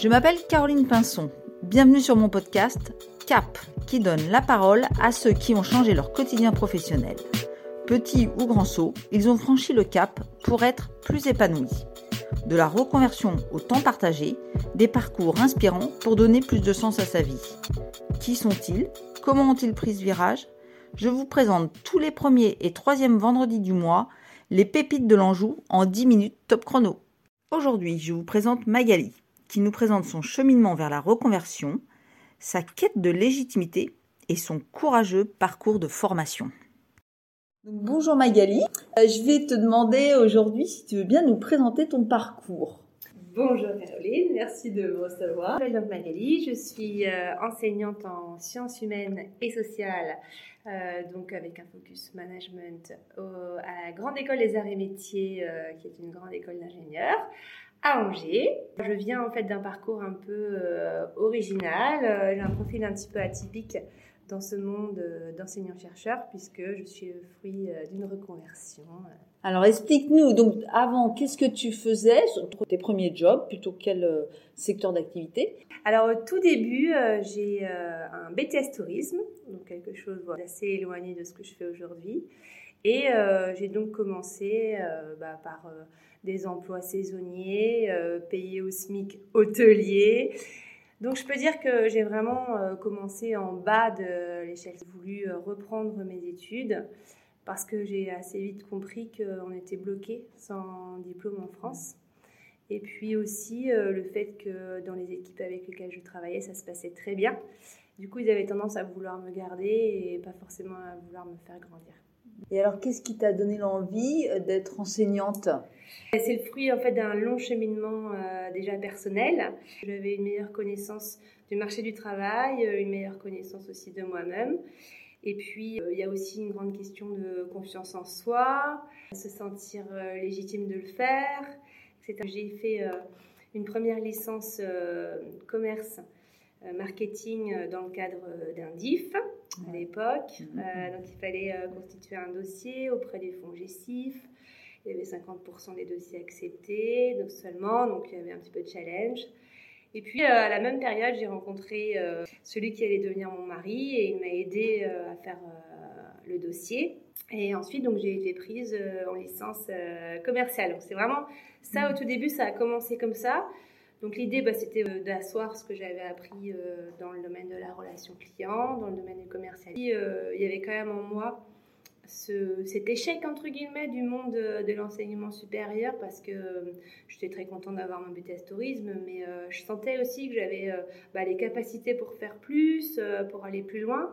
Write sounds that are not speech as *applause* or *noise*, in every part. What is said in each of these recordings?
Je m'appelle Caroline Pinson. Bienvenue sur mon podcast CAP, qui donne la parole à ceux qui ont changé leur quotidien professionnel. Petits ou grands sauts, ils ont franchi le cap pour être plus épanouis. De la reconversion au temps partagé, des parcours inspirants pour donner plus de sens à sa vie. Qui sont-ils? Comment ont-ils pris ce virage? Je vous présente tous les premiers et troisièmes vendredis du mois les pépites de l'Anjou en 10 minutes top chrono. Aujourd'hui, je vous présente Magali, qui nous présente son cheminement vers la reconversion, sa quête de légitimité et son courageux parcours de formation. bonjour Magali, euh, je vais te demander aujourd'hui si tu veux bien nous présenter ton parcours. Bonjour Caroline, merci de me recevoir. Je m'appelle Magali, je suis euh, enseignante en sciences humaines et sociales, euh, donc avec un focus management à la Grande École des Arts et Métiers, qui est une grande école d'ingénieurs à Angers. Je viens en fait d'un parcours un peu euh, original. Euh, j'ai un profil un petit peu atypique dans ce monde euh, d'enseignant-chercheur puisque je suis le fruit d'une reconversion. Alors explique-nous, donc avant, qu'est-ce que tu faisais tes premiers jobs, plutôt quel secteur d'activité? Alors au tout début, j'ai un BTS tourisme, donc quelque chose d'assez éloigné de ce que je fais aujourd'hui. Et j'ai donc commencé bah, par des emplois saisonniers, euh, payés au SMIC hôtelier. Donc je peux dire que j'ai vraiment euh, commencé en bas de l'échelle. J'ai voulu euh, reprendre mes études parce que j'ai assez vite compris qu'on était bloqué sans diplôme en France. Et puis aussi le fait que dans les équipes avec lesquelles je travaillais, ça se passait très bien. Du coup, ils avaient tendance à vouloir me garder et pas forcément à vouloir me faire grandir. Et alors, qu'est-ce qui t'a donné l'envie d'être enseignante? C'est le fruit en fait d'un long cheminement euh, déjà personnel. J'avais une meilleure connaissance du marché du travail, euh, une meilleure connaissance aussi de moi-même. Et puis, euh, il y a aussi une grande question de confiance en soi, se sentir légitime de le faire. J'ai fait une première licence commerce marketing dans le cadre d'un DIF à l'époque. Mm-hmm. donc, il fallait constituer un dossier auprès des fonds GESIF, il y avait 50% des dossiers acceptés, donc seulement, donc il y avait un petit peu de challenge. Et puis, euh, à la même période, j'ai rencontré euh, celui qui allait devenir mon mari et il m'a aidé euh, à faire le dossier. Et ensuite, donc, j'ai été prise en licence commerciale. Donc, c'est vraiment ça, au tout début, ça a commencé comme ça. Donc, l'idée, bah, c'était d'asseoir ce que j'avais appris dans le domaine de la relation client, dans le domaine du commercial. il y avait quand même en moi cet échec entre guillemets du monde de, l'enseignement supérieur parce que euh, j'étais très contente d'avoir mon BTS tourisme, mais euh, je sentais aussi que j'avais euh, bah, les capacités pour faire plus, pour aller plus loin.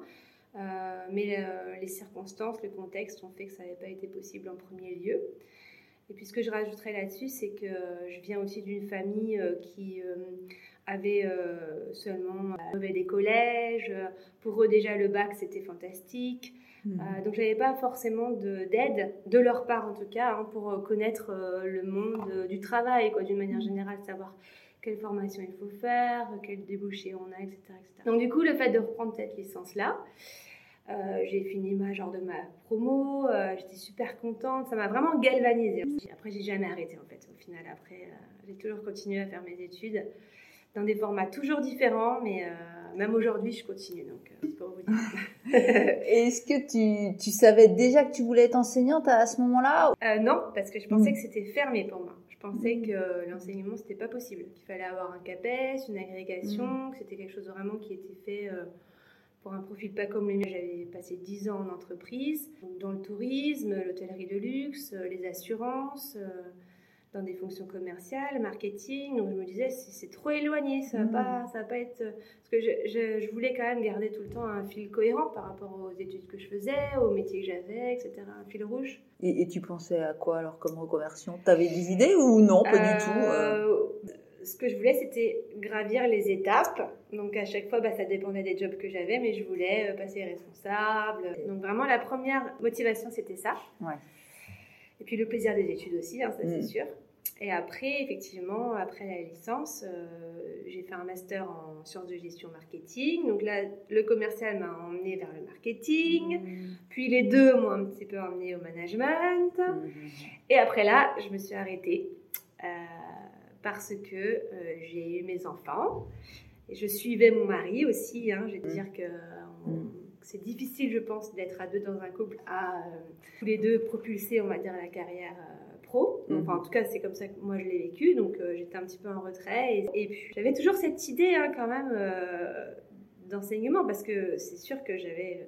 mais les circonstances, le contexte ont fait que ça n'avait pas été possible en premier lieu. Et puis ce que je rajouterais là-dessus, c'est que je viens aussi d'une famille qui avait seulement des collèges. Pour eux déjà le bac c'était fantastique. Euh, donc, je n'avais pas forcément d'aide, de, leur part en tout cas, hein, pour euh, connaître euh, le monde du travail, quoi, d'une manière générale, savoir quelle formation il faut faire, quel débouché on a, etc., Donc, du coup, le fait de reprendre cette licence-là, j'ai fini ma genre de ma promo, j'étais super contente, ça m'a vraiment galvanisée. Après, j'ai jamais arrêté en fait. Au final, après, j'ai toujours continué à faire mes études dans des formats toujours différents, mais même aujourd'hui, je continue. Donc, pour vous dire. *laughs* Est-ce que tu, tu, savais déjà que tu voulais être enseignante à, ce moment-là euh, Non, parce que je pensais mm. que c'était fermé pour moi. Je pensais mm. que l'enseignement, c'était pas possible. Qu'il fallait avoir un CAPES, une agrégation, mm. que c'était quelque chose vraiment qui était fait euh, pour un profil pas comme le mien. J'avais passé 10 ans en entreprise, dans le tourisme, l'hôtellerie de luxe, euh, les assurances dans des fonctions commerciales, marketing. Donc je me disais, c'est trop éloigné, ça va mm. pas, ça va pas être. Parce que je, je, voulais quand même garder tout le temps un fil cohérent par rapport aux études que je faisais, aux métiers que j'avais, etc. Un fil rouge. Et, tu pensais à quoi alors comme reconversion? Tu avais des idées ou non? Pas du tout. Euh? Ce que je voulais, c'était gravir les étapes. Donc à chaque fois, bah, ça dépendait des jobs que j'avais, mais je voulais euh, passer responsable. Donc vraiment, la première motivation, c'était ça. Ouais. Et puis le plaisir des études aussi, hein, ça c'est mm. sûr. Et après, effectivement, après la licence, euh, j'ai fait un master en sciences de gestion marketing. Donc là, le commercial m'a emmené vers le marketing. Mm. Puis les deux m'ont un petit peu emmené au management. Mm. Et après là, je me suis arrêtée. Euh, parce que euh, j'ai eu mes enfants. Et je suivais mon mari aussi. Hein, je vais te Mm. dire que on- Mm. c'est difficile, je pense, d'être à deux dans un couple, à euh, tous les deux propulser, on va dire, la carrière euh, pro. Mhm. Enfin, en tout cas, c'est comme ça que moi je l'ai vécu. Donc, euh, j'étais un petit peu en retrait. Et, et puis, j'avais toujours cette idée, hein, quand même, euh, d'enseignement, parce que c'est sûr que j'avais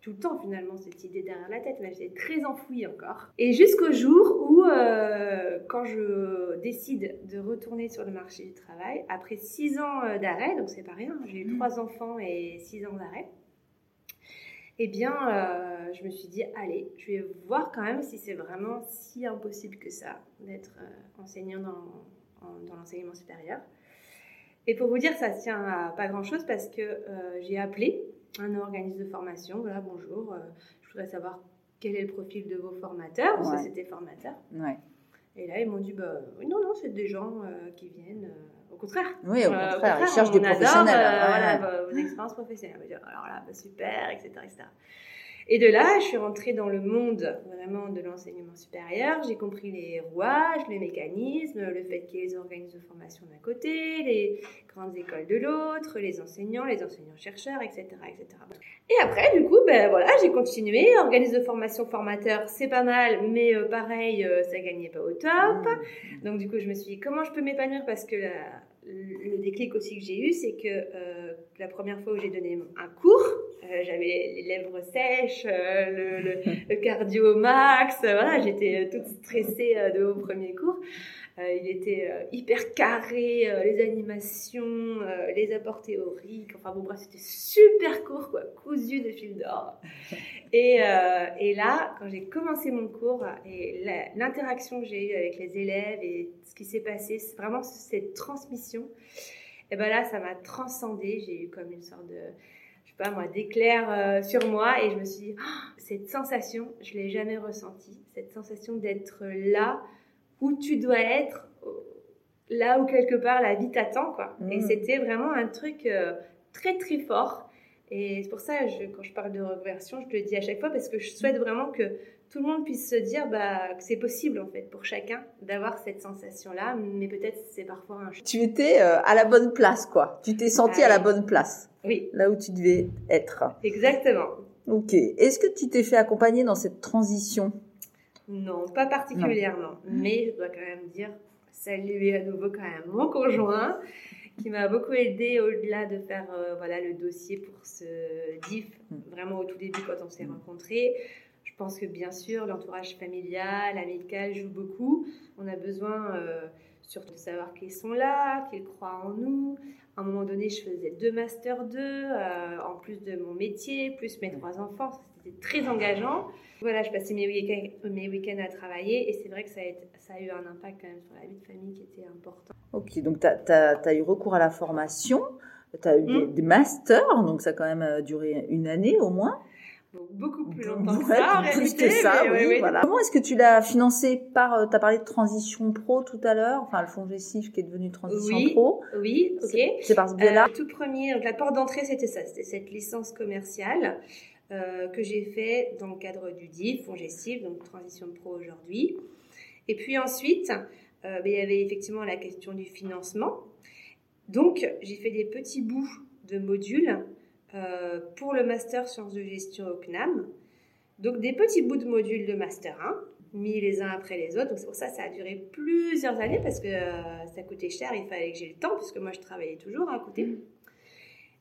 tout le temps finalement cette idée derrière la tête, mais j'étais très enfouie encore. Et jusqu'au jour où, euh, quand je décide de retourner sur le marché du travail, après six ans euh, d'arrêt, donc c'est pas rien, j'ai eu Mhm. trois enfants et six ans d'arrêt, eh bien, euh, je me suis dit, allez, je vais voir quand même si c'est vraiment si impossible que ça d'être euh, enseignant dans, en- dans l'enseignement supérieur. Et pour vous dire, ça tient à pas grand-chose parce que j'ai appelé un organisme de formation. Voilà, bonjour, euh, je voudrais savoir quel est le profil de vos formateurs, parce Ouais. que c'était formateur. Ouais. Et là, ils m'ont dit, bah, non, non, c'est des gens euh, qui viennent, euh, au contraire. Oui, au Euh, contraire, ils cherchent des adore, professionnels. Ouais, voilà, vos, vos expériences professionnelles. Alors là, bah, super, etc., etc. Et de là, je suis rentrée dans le monde vraiment de l'enseignement supérieur. J'ai compris les rouages, les mécanismes, le fait qu'il y ait les organismes de formation d'un côté, les grandes écoles de l'autre, les enseignants, les enseignants-chercheurs, etc., etc. Et après, du coup, ben voilà, j'ai continué. Organisme de formation formateur, c'est pas mal, mais euh, pareil, euh, ça gagnait pas au top. Mmh. Donc du coup, je me suis dit comment je peux m'épanouir? Parce que la- le déclic aussi que j'ai eu, c'est que euh, la première fois où j'ai donné un cours, euh, j'avais les, lèvres sèches, euh, le, le- *laughs* le cardio max, euh, voilà, j'étais euh, toute stressée euh, de mon premier cours. Euh, il était euh, hyper carré, euh, les animations, les apports théoriques, enfin bon bref, c'était super court, quoi, cousu de fil d'or. *laughs* Et, et là, quand j'ai commencé mon cours et l'interaction que j'ai eue avec les élèves et ce qui s'est passé, c'est vraiment cette transmission, et ben là, ça m'a transcendée. J'ai eu comme une sorte de, je sais pas moi, d'éclair euh, sur moi et je me suis dit, Ah, cette sensation, je l'ai jamais ressentie. Cette sensation d'être là où tu dois être, là où quelque part la vie t'attend, quoi. Et Mhm. c'était vraiment un truc euh, très très fort. Et c'est pour ça, je, quand je parle de reconversion, je te le dis à chaque fois parce que je souhaite vraiment que tout le monde puisse se dire bah, que c'est possible en fait pour chacun d'avoir cette sensation-là, mais peut-être c'est parfois un Tu étais euh, à la bonne place, quoi. Tu t'es senti Ah à la bonne place, Oui, là où tu devais être. exactement. Ok. Est-ce que tu t'es fait accompagner dans cette transition? Non, pas particulièrement, mais je dois quand même dire saluer à nouveau quand même mon conjoint qui m'a beaucoup aidé au-delà de faire euh, voilà le dossier pour ce DIF Mm. vraiment au tout début quand on s'est Mm. rencontrés. Je pense que bien sûr l'entourage familial, amical joue beaucoup. On a besoin euh, surtout de savoir qu'ils sont là, qu'ils croient en nous. À un moment donné, je faisais deux masters 2 euh, en plus de mon métier, plus mes trois enfants. C'était très engageant. Voilà, je passais mes week-ends mes week-ends à travailler et c'est vrai que ça a, été- ça a eu un impact quand même sur la vie de famille qui était important. Ok. Donc, tu as, eu recours à la formation. Tu as eu des, Mm. des masters, donc ça a quand même euh, duré une année au moins. Donc, beaucoup plus longtemps que Ouais, ça, en plus réalité, que ça, oui, voilà. Comment est-ce que tu l'as financé par, tu as parlé de transition pro tout à l'heure, enfin le fonds Gessif qui est devenu transition Oui. pro. Oui, ok. C'est- C'est par ce biais-là. Euh, tout premier, donc la porte d'entrée, c'était ça, c'était cette licence commerciale euh, que j'ai fait dans le cadre du DIF, Fonds Gestif, donc Transition Pro aujourd'hui. Et puis ensuite, euh, ben, il y avait effectivement la question du financement. Donc, j'ai fait des petits bouts de modules euh, pour le master sciences de gestion au CNAM. Donc, des petits bouts de modules de master 1, mis les uns après les autres. Donc, c'est pour ça ça a duré plusieurs années parce que ça coûtait cher. Il fallait que j'ai le temps puisque moi, je travaillais toujours à côté.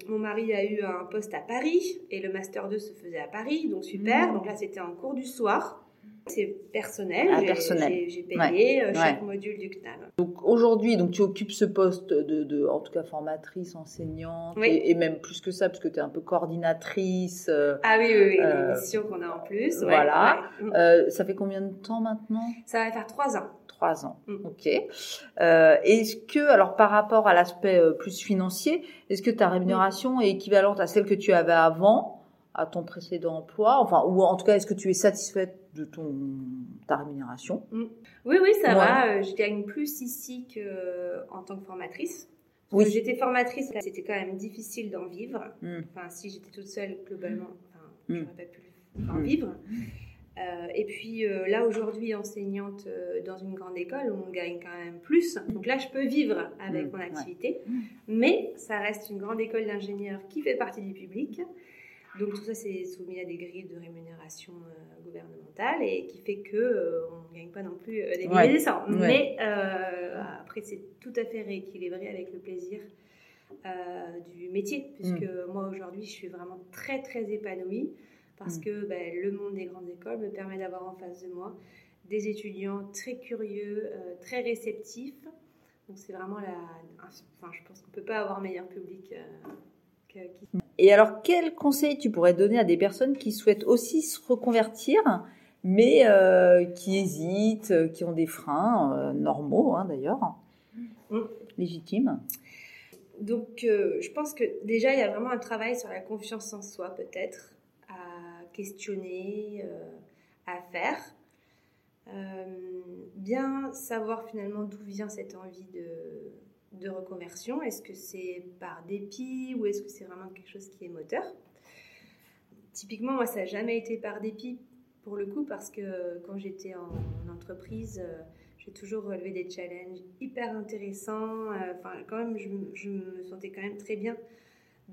Mon mari a eu un poste à Paris et le master 2 se faisait à Paris, donc super. Mmh. Donc là, c'était en cours du soir. C'est personnel. Ah, J'ai- personnel. J'ai payé euh, Ouais, chaque ouais. module du CNAM. Donc aujourd'hui, donc tu occupes ce poste de, de en tout cas formatrice, enseignante, Oui. et, et même plus que ça, parce que tu es un peu coordinatrice. euh, Ah oui, oui, oui, Euh, l'émission qu'on a en plus. ouais, voilà. euh, ça fait combien de temps maintenant? Ça va faire trois ans. Trois ans. Mm. Ok. Est-ce que, alors par rapport à l'aspect plus financier, est-ce que ta rémunération est équivalente à celle que tu avais avant, à ton précédent emploi Enfin, ou en tout cas, est-ce que tu es satisfaite de ton ta rémunération? Oui, oui, ça va. euh, Je gagne plus ici qu'en tant que formatrice. Oui. Euh, J'étais formatrice, c'était quand même difficile d'en vivre. Mm. Enfin, si j'étais toute seule, globalement, enfin, Mm. j'aurais pas pu en Mm. vivre. Euh, et puis euh, là, aujourd'hui, enseignante euh, dans une grande école, on gagne quand même plus. Donc là, je peux vivre avec Mmh, mon ouais. activité. Mais ça reste une grande école d'ingénieurs qui fait partie du public. Donc tout ça, c'est soumis à des grilles de rémunération euh, gouvernementale et qui fait que euh, on ne gagne pas non plus euh, des milliers Ouais. cents. Ouais. Mais après, c'est tout à fait rééquilibré avec le plaisir du métier, puisque Mm. moi aujourd'hui, je suis vraiment très très épanouie parce Mm. que ben, le monde des grandes écoles me permet d'avoir en face de moi des étudiants très curieux, très réceptifs. Donc c'est vraiment la. Enfin, je pense qu'on peut pas avoir meilleur public qui Et alors, quel conseil tu pourrais donner à des personnes qui souhaitent aussi se reconvertir, mais euh, qui hésitent, euh, qui ont des freins euh, normaux hein, d'ailleurs, Mm. légitimes? Donc, euh, je pense que déjà, il y a vraiment un travail sur la confiance en soi, peut-être, à questionner, à faire. Bien savoir finalement d'où vient cette envie de, de reconversion. Est-ce que c'est par dépit ou est-ce que c'est vraiment quelque chose qui est moteur? Typiquement, moi, ça n'a jamais été par dépit pour le coup, parce que quand j'étais en, en entreprise, euh, j'ai toujours relevé des challenges hyper intéressants. Euh, Enfin, quand même, je, je me sentais quand même très bien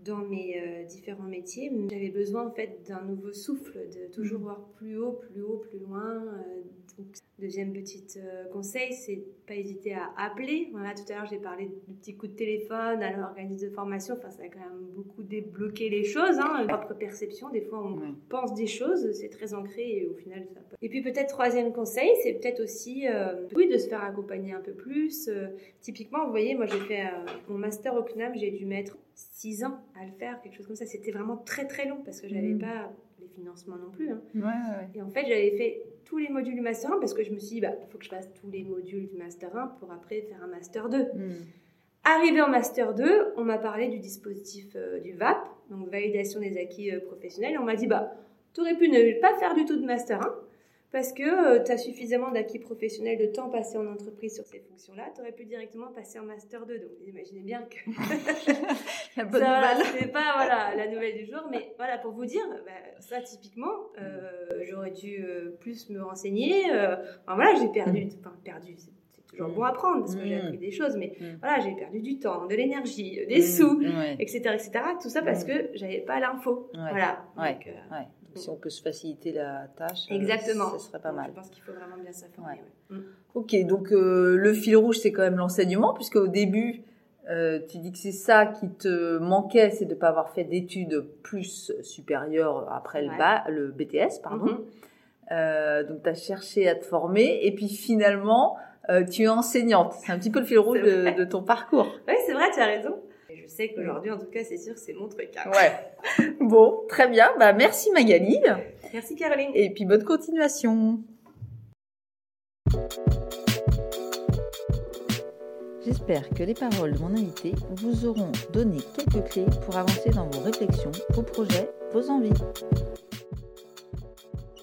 dans mes euh, différents métiers. J'avais besoin en fait d'un nouveau souffle, de toujours Mhm. voir plus haut, plus haut, plus loin. Euh, donc, deuxième petit euh, conseil, c'est pas hésiter à appeler. Voilà, tout à l'heure j'ai parlé du petit coup de téléphone à l'organisme de formation. Enfin, ça a quand même beaucoup débloqué les choses. Hein, propre perception. Des fois, on Ouais. pense des choses, c'est très ancré et au final, ça. peut- Et puis peut-être troisième conseil, c'est peut-être aussi, oui, de se faire accompagner un peu plus. Typiquement, vous voyez, moi j'ai fait mon master au CNAM, j'ai dû mettre six ans à le faire, quelque chose comme ça. C'était vraiment très très long parce que j'avais Mm. pas les financements non plus. hein. Ouais, ouais. Et en fait, j'avais fait tous les modules du master 1 parce que je me suis dit, bah, il faut que je fasse tous les modules du master 1 pour après faire un master 2. Mm. Arrivé en master 2, on m'a parlé du dispositif euh, du VAP, donc validation des acquis euh, professionnels. Et on m'a dit, bah, tu aurais pu ne pas faire du tout de master 1 parce que tu as suffisamment d'acquis professionnels de temps passé en entreprise sur ces fonctions-là. Tu aurais pu directement passer en master 2. Donc, vous imaginez bien que *laughs* *laughs* La bonne ça, voilà, c'était pas voilà, la nouvelle du jour. Mais voilà, pour vous dire, bah, ça, typiquement, euh, j'aurais dû euh, plus me renseigner. euh, enfin, voilà, j'ai perdu, enfin, perdu, c'est c'est toujours Mm. bon à prendre parce que j'ai Mm. appris des choses, mais Mm. voilà, j'ai perdu du temps, de l'énergie, des Mm. sous, Ouais. etc., etc. Tout ça parce Mm. que j'avais pas l'info. Ouais. Voilà. Donc, euh, Ouais. Si on peut se faciliter la tâche, euh, Exactement. ce serait pas donc, mal. Je pense qu'il faut vraiment bien s'informer. Ouais. ouais. Mm. Ok, donc euh, le fil rouge, c'est quand même l'enseignement, puisque au début, euh, tu dis que c'est ça qui te manquait, c'est de ne pas avoir fait d'études plus supérieures après le, le BTS, pardon. Mhm. Euh, donc tu as cherché à te former, et puis finalement, tu es enseignante. C'est un petit peu le fil rouge de ton parcours. Oui, c'est vrai, tu as raison. Je sais qu'aujourd'hui, en tout cas, c'est sûr, c'est mon truc. hein. Ouais. *laughs* Bon, très bien. Bah, merci Magali, Merci Caroline. et puis bonne continuation. J'espère que les paroles de mon invité vous auront donné quelques clés pour avancer dans vos réflexions, vos projets, vos envies.